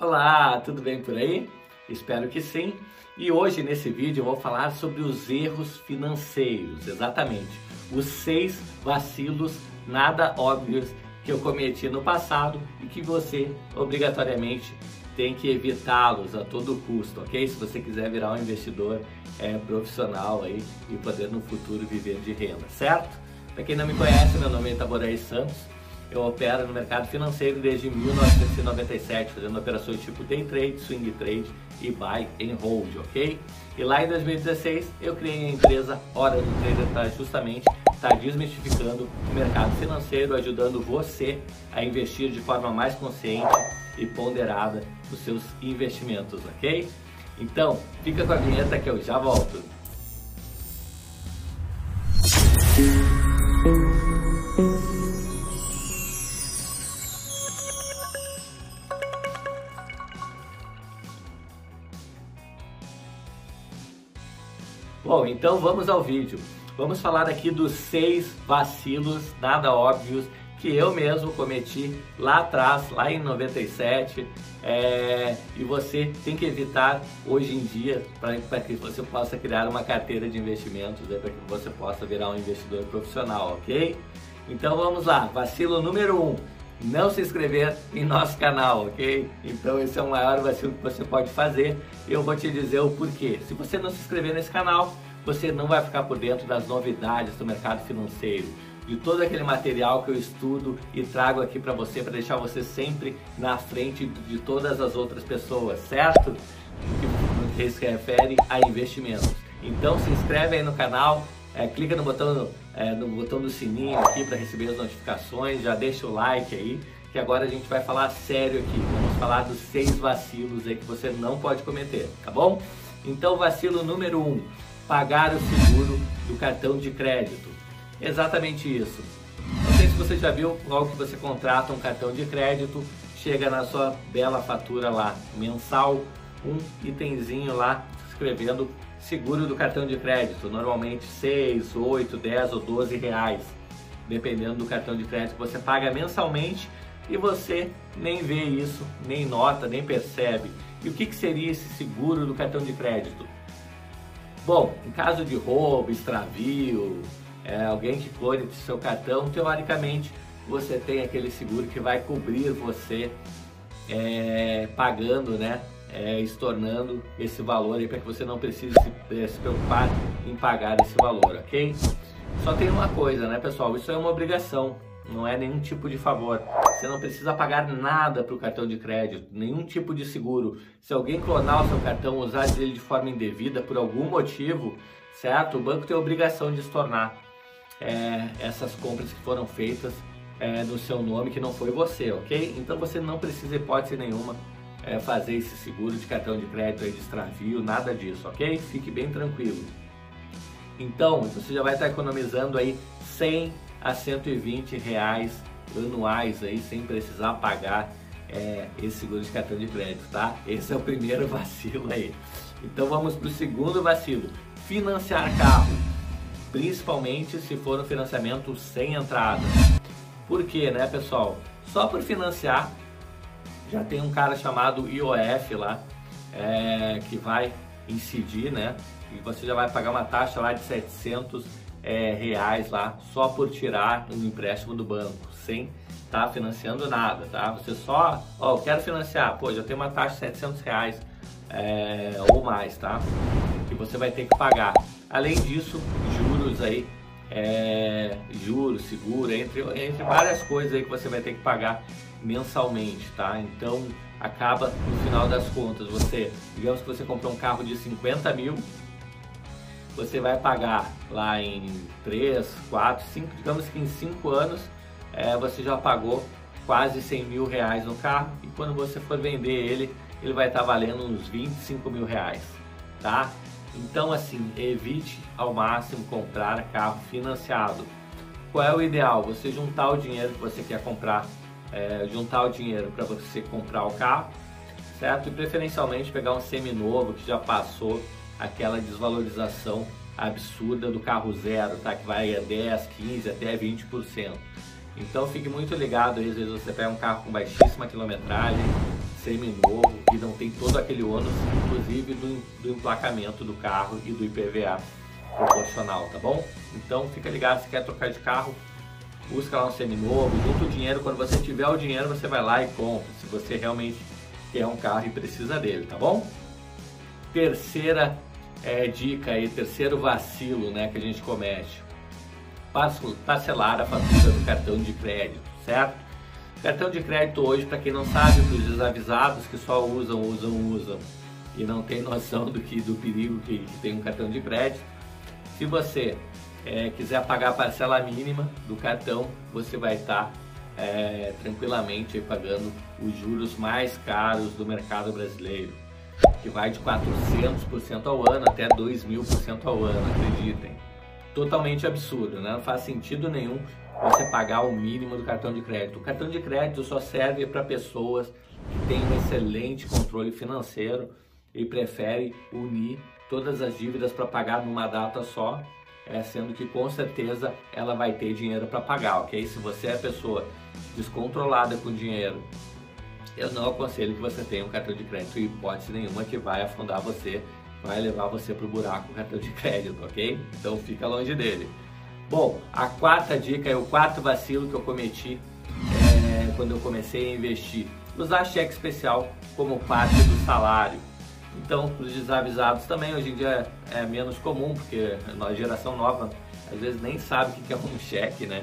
Olá, tudo bem por aí? Espero que sim. E hoje nesse vídeo eu vou falar sobre os erros financeiros, exatamente. Os seis vacilos nada óbvios que eu cometi no passado e que você obrigatoriamente tem que evitá-los a todo custo, ok? Se você quiser virar um investidor é, profissional aí e poder no futuro viver de renda, certo? Para quem não me conhece, meu nome é Itaboraí Santos. Eu opero no mercado financeiro desde 1997, fazendo operações tipo day trade, swing trade e buy and hold, ok? E lá em 2016 eu criei a empresa Hora do Trader para justamente estar tá desmistificando o mercado financeiro, ajudando você a investir de forma mais consciente e ponderada os seus investimentos, ok? Então, fica com a vinheta que eu já volto. Bom, então vamos ao vídeo. Vamos falar aqui dos seis vacilos nada óbvios que eu mesmo cometi lá atrás, lá em 97, é, e você tem que evitar hoje em dia para que você possa criar uma carteira de investimentos, né, para que você possa virar um investidor profissional, ok? Então vamos lá, vacilo número um, não se inscrever em nosso canal, ok? Então esse é o maior vacilo que você pode fazer eu vou te dizer o porquê. Se você não se inscrever nesse canal, você não vai ficar por dentro das novidades do mercado financeiro de todo aquele material que eu estudo e trago aqui para você, para deixar você sempre na frente de todas as outras pessoas, certo? Que se refere a investimentos. Então se inscreve aí no canal, é, clica no botão, é, no botão do sininho aqui para receber as notificações, já deixa o like aí, que agora a gente vai falar sério aqui. Vamos falar dos seis vacilos aí que você não pode cometer, tá bom? Então vacilo número um, pagar o seguro do cartão de crédito. Exatamente isso. Não sei se você já viu, logo que você contrata um cartão de crédito, chega na sua bela fatura lá, mensal, um itemzinho lá escrevendo seguro do cartão de crédito, normalmente 6, 8, 10 ou 12 reais, dependendo do cartão de crédito que você paga mensalmente e você nem vê isso, nem nota, nem percebe. E o que, que seria esse seguro do cartão de crédito? Bom, em caso de roubo, extravio, é, alguém que clone seu cartão, teoricamente você tem aquele seguro que vai cobrir você é, pagando, né? É, estornando esse valor para que você não precise se, se preocupar em pagar esse valor, ok? Só tem uma coisa, né, pessoal? Isso é uma obrigação, não é nenhum tipo de favor. Você não precisa pagar nada para o cartão de crédito, nenhum tipo de seguro. Se alguém clonar o seu cartão, usar ele de forma indevida por algum motivo, certo? O banco tem a obrigação de estornar é, essas compras que foram feitas é, no seu nome que não foi você, ok? Então você não precisa, hipótese nenhuma, é, fazer esse seguro de cartão de crédito aí de extravio, nada disso, ok? Fique bem tranquilo. Então, você já vai estar economizando aí 100 a 120 reais anuais aí, sem precisar pagar é, esse seguro de cartão de crédito, tá? Esse é o primeiro vacilo aí. Então vamos para o segundo vacilo, financiar carro principalmente se for um financiamento sem entrada. Por quê, né, pessoal? Só por financiar, já tem um cara chamado IOF lá, é, que vai incidir, né? E você já vai pagar uma taxa lá de 700 é, reais lá, só por tirar um empréstimo do banco, sem estar tá financiando nada, tá? Você só, ó, eu quero financiar, pô, já tem uma taxa de 700 reais é, ou mais, tá? Que você vai ter que pagar. Além disso, juros aí, é, juros, seguro, entre, entre várias coisas aí que você vai ter que pagar mensalmente, tá? Então acaba no final das contas, você, digamos que você comprou um carro de 50 mil, você vai pagar lá em 3, 4, 5, digamos que em 5 anos é, você já pagou quase 100 mil reais no carro e quando você for vender ele, ele vai estar valendo uns 25 mil reais, tá? Então, assim, evite ao máximo comprar carro financiado. Qual é o ideal? Você juntar o dinheiro que você quer comprar, é, juntar o dinheiro para você comprar o carro, certo? E preferencialmente pegar um seminovo que já passou aquela desvalorização absurda do carro zero, tá? Que vai a 10, 15, até 20%. Então fique muito ligado aí, às vezes você pega um carro com baixíssima quilometragem, semi-novo e não tem todo aquele ônus, inclusive do, do emplacamento do carro e do IPVA proporcional, tá bom? Então fica ligado, se quer trocar de carro, busca lá um semi-novo, junta o dinheiro, quando você tiver o dinheiro você vai lá e compra, se você realmente quer um carro e precisa dele, tá bom? Terceira é, dica aí, terceiro vacilo né, que a gente comete, parcelar a fatura do cartão de crédito, certo? Cartão de crédito hoje, para quem não sabe, para os desavisados que só usam, usam, usam e não tem noção do que do perigo que, que tem um cartão de crédito, se você é, quiser pagar a parcela mínima do cartão, você vai estar tá, é, tranquilamente pagando os juros mais caros do mercado brasileiro, que vai de 400% ao ano até 2.000% ao ano, acreditem. Totalmente absurdo, né? não faz sentido nenhum você pagar o mínimo do cartão de crédito. O cartão de crédito só serve para pessoas que têm um excelente controle financeiro e preferem unir todas as dívidas para pagar numa data só é, sendo que com certeza ela vai ter dinheiro para pagar, ok? Se você é pessoa descontrolada com dinheiro, eu não aconselho que você tenha um cartão de crédito em hipótese nenhuma que vai afundar você, vai levar você para o buraco o cartão de crédito, ok? Então fica longe dele. Bom, a quarta dica é o quarto vacilo que eu cometi é, quando eu comecei a investir. Usar cheque especial como parte do salário. Então, para os desavisados também, hoje em dia é menos comum, porque a geração nova às vezes nem sabe o que é um cheque, né?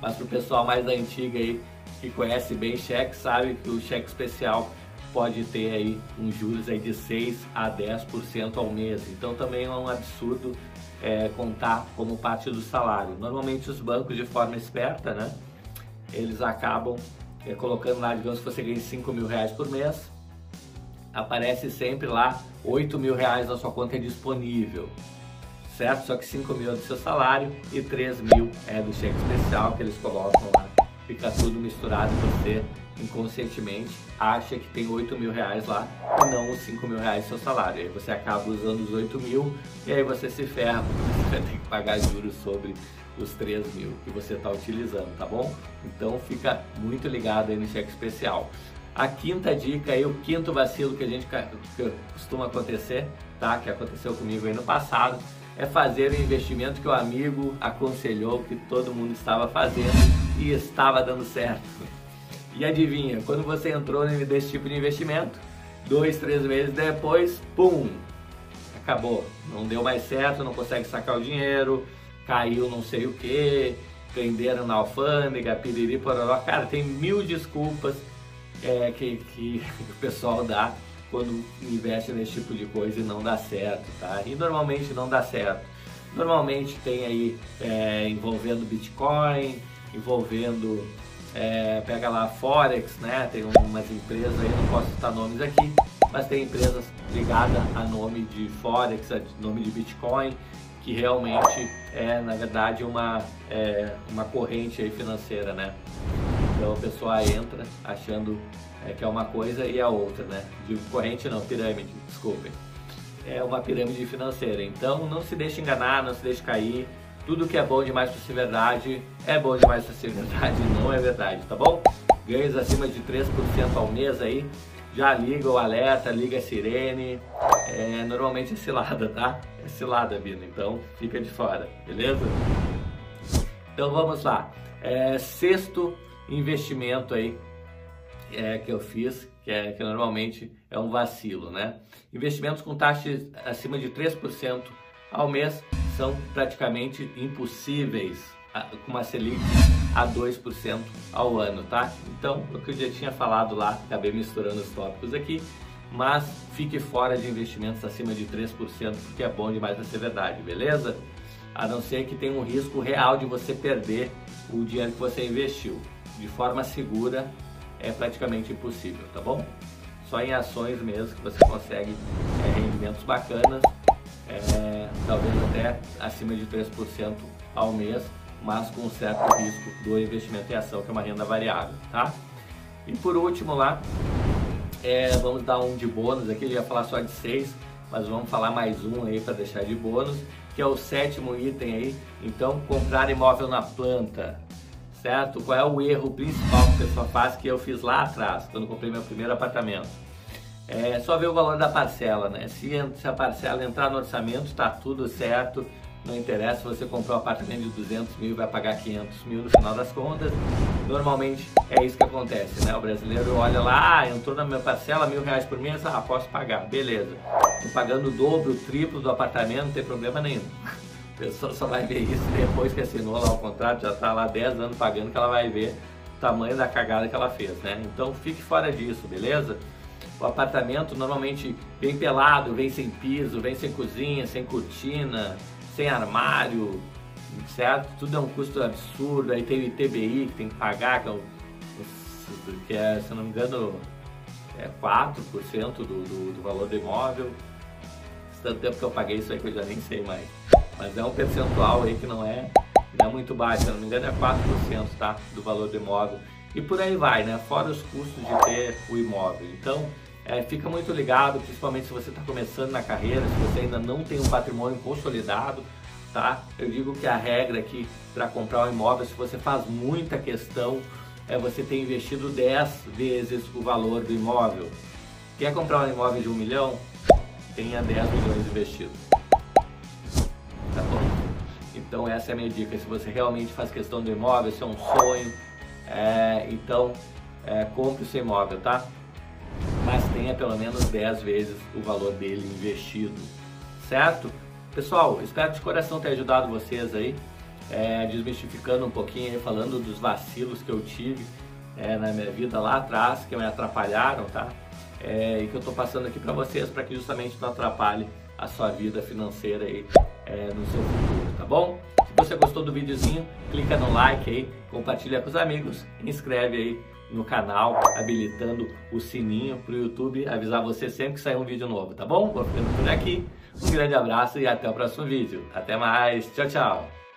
Mas para o pessoal mais da antiga aí, que conhece bem cheque, sabe que o cheque especial pode ter aí uns juros aí de 6 a 10% ao mês. Então também é um absurdo é, contar como parte do salário. Normalmente os bancos, de forma esperta, né? Eles acabam é, colocando lá, digamos que você ganha 5 mil reais por mês, aparece sempre lá 8 mil reais na sua conta disponível, certo? Só que 5 mil é do seu salário e 3 mil é do cheque especial que eles colocam lá. Fica tudo misturado você inconscientemente acha que tem 8 mil reais lá e não os 5 mil reais do seu salário. Aí você acaba usando os 8 mil e aí você se ferra, você vai ter que pagar juros sobre os 3 mil que você está utilizando, tá bom? Então fica muito ligado aí no cheque especial. A quinta dica aí, o quinto vacilo que a gente que costuma acontecer, tá? Que aconteceu comigo aí no passado, é fazer o investimento que o amigo aconselhou que todo mundo estava fazendo e estava dando certo. E adivinha, quando você entrou nesse tipo de investimento, dois, três meses depois, pum, acabou. Não deu mais certo, não consegue sacar o dinheiro, caiu não sei o que, prenderam na alfândega, piriri, pororó. Cara, tem mil desculpas é, que, que o pessoal dá quando investe nesse tipo de coisa e não dá certo, tá? E normalmente não dá certo. Normalmente tem aí é, envolvendo Bitcoin, envolvendo, é, pega lá Forex, né? Tem umas empresas aí, não posso citar nomes aqui, mas tem empresas ligadas a nome de Forex, a nome de Bitcoin, que realmente é, na verdade, uma, é, uma corrente aí financeira, né? Então a pessoa entra achando é, que é uma coisa e a outra, né? De corrente não, pirâmide, desculpem. É uma pirâmide financeira. Então não se deixe enganar, não se deixe cair. Tudo que é bom demais para ser verdade é bom demais para ser verdade, não é verdade, tá bom? Ganhos acima de 3% ao mês aí, já liga o alerta, liga a sirene. É, normalmente é cilada, tá? É cilada, Bina, então fica de fora, beleza? Então vamos lá. É, sexto investimento aí é, que eu fiz, que, é, que normalmente é um vacilo, né? Investimentos com taxas acima de 3% ao mês são praticamente impossíveis com uma Selic a 2% ao ano, tá? Então, o que eu já tinha falado lá, acabei misturando os tópicos aqui, mas fique fora de investimentos acima de 3%, porque é bom demais para ser verdade, beleza? A não ser que tenha um risco real de você perder o dinheiro que você investiu de forma segura é praticamente impossível, tá bom? Só em ações mesmo que você consegue é, rendimentos bacanas, é, talvez até acima de 3% ao mês, mas com um certo risco do investimento em ação, que é uma renda variável, tá? E por último lá, é, vamos dar um de bônus aqui, eu ia falar só de seis, mas vamos falar mais um aí para deixar de bônus, que é o sétimo item aí. Então, comprar imóvel na planta certo? Qual é o erro principal que a pessoa faz que eu fiz lá atrás, quando comprei meu primeiro apartamento? É só ver o valor da parcela, né? Se, se a parcela entrar no orçamento, está tudo certo, não interessa você comprou um apartamento de 200 mil e vai pagar 500 mil no final das contas. Normalmente é isso que acontece, né? O brasileiro olha lá, ah, entrou na minha parcela mil reais por mês, ah, posso pagar, beleza. Tô pagando o dobro, o triplo do apartamento, não tem problema nenhum. A pessoa só vai ver isso depois que assinou lá o contrato, já está lá 10 anos pagando, que ela vai ver o tamanho da cagada que ela fez, né? Então fique fora disso, beleza? O apartamento normalmente vem pelado, vem sem piso, vem sem cozinha, sem cortina, sem armário, certo? Tudo é um custo absurdo. Aí tem o ITBI que tem que pagar, que é, que é se não me engano, é 4% do, do, do valor do imóvel. Tanto tempo que eu paguei isso aí que eu já nem sei mais mas é um percentual aí que não é, não é muito baixo, se não me engano é 4% tá, do valor do imóvel. E por aí vai, né? Fora os custos de ter o imóvel. Então, é, fica muito ligado, principalmente se você está começando na carreira, se você ainda não tem um patrimônio consolidado, tá? Eu digo que a regra aqui para comprar um imóvel, se você faz muita questão, é você ter investido 10 vezes o valor do imóvel. Quer comprar um imóvel de um milhão? Tenha 10 milhões investidos tá bom? Então essa é a minha dica. Se você realmente faz questão do imóvel, se é um sonho, é, então é, compre o seu imóvel, tá? Mas tenha pelo menos 10 vezes o valor dele investido, certo? Pessoal, espero de coração ter ajudado vocês aí, é, desmistificando um pouquinho falando dos vacilos que eu tive é, na minha vida lá atrás, que me atrapalharam, tá? É, e que eu tô passando aqui para vocês, para que justamente não atrapalhe a sua vida financeira aí é, no seu futuro, tá bom? Se você gostou do videozinho, clica no like aí, compartilha com os amigos, inscreve aí no canal, habilitando o sininho para o YouTube avisar você sempre que sair um vídeo novo, tá bom? Vou ficando por aqui, um grande abraço e até o próximo vídeo. Até mais, tchau, tchau!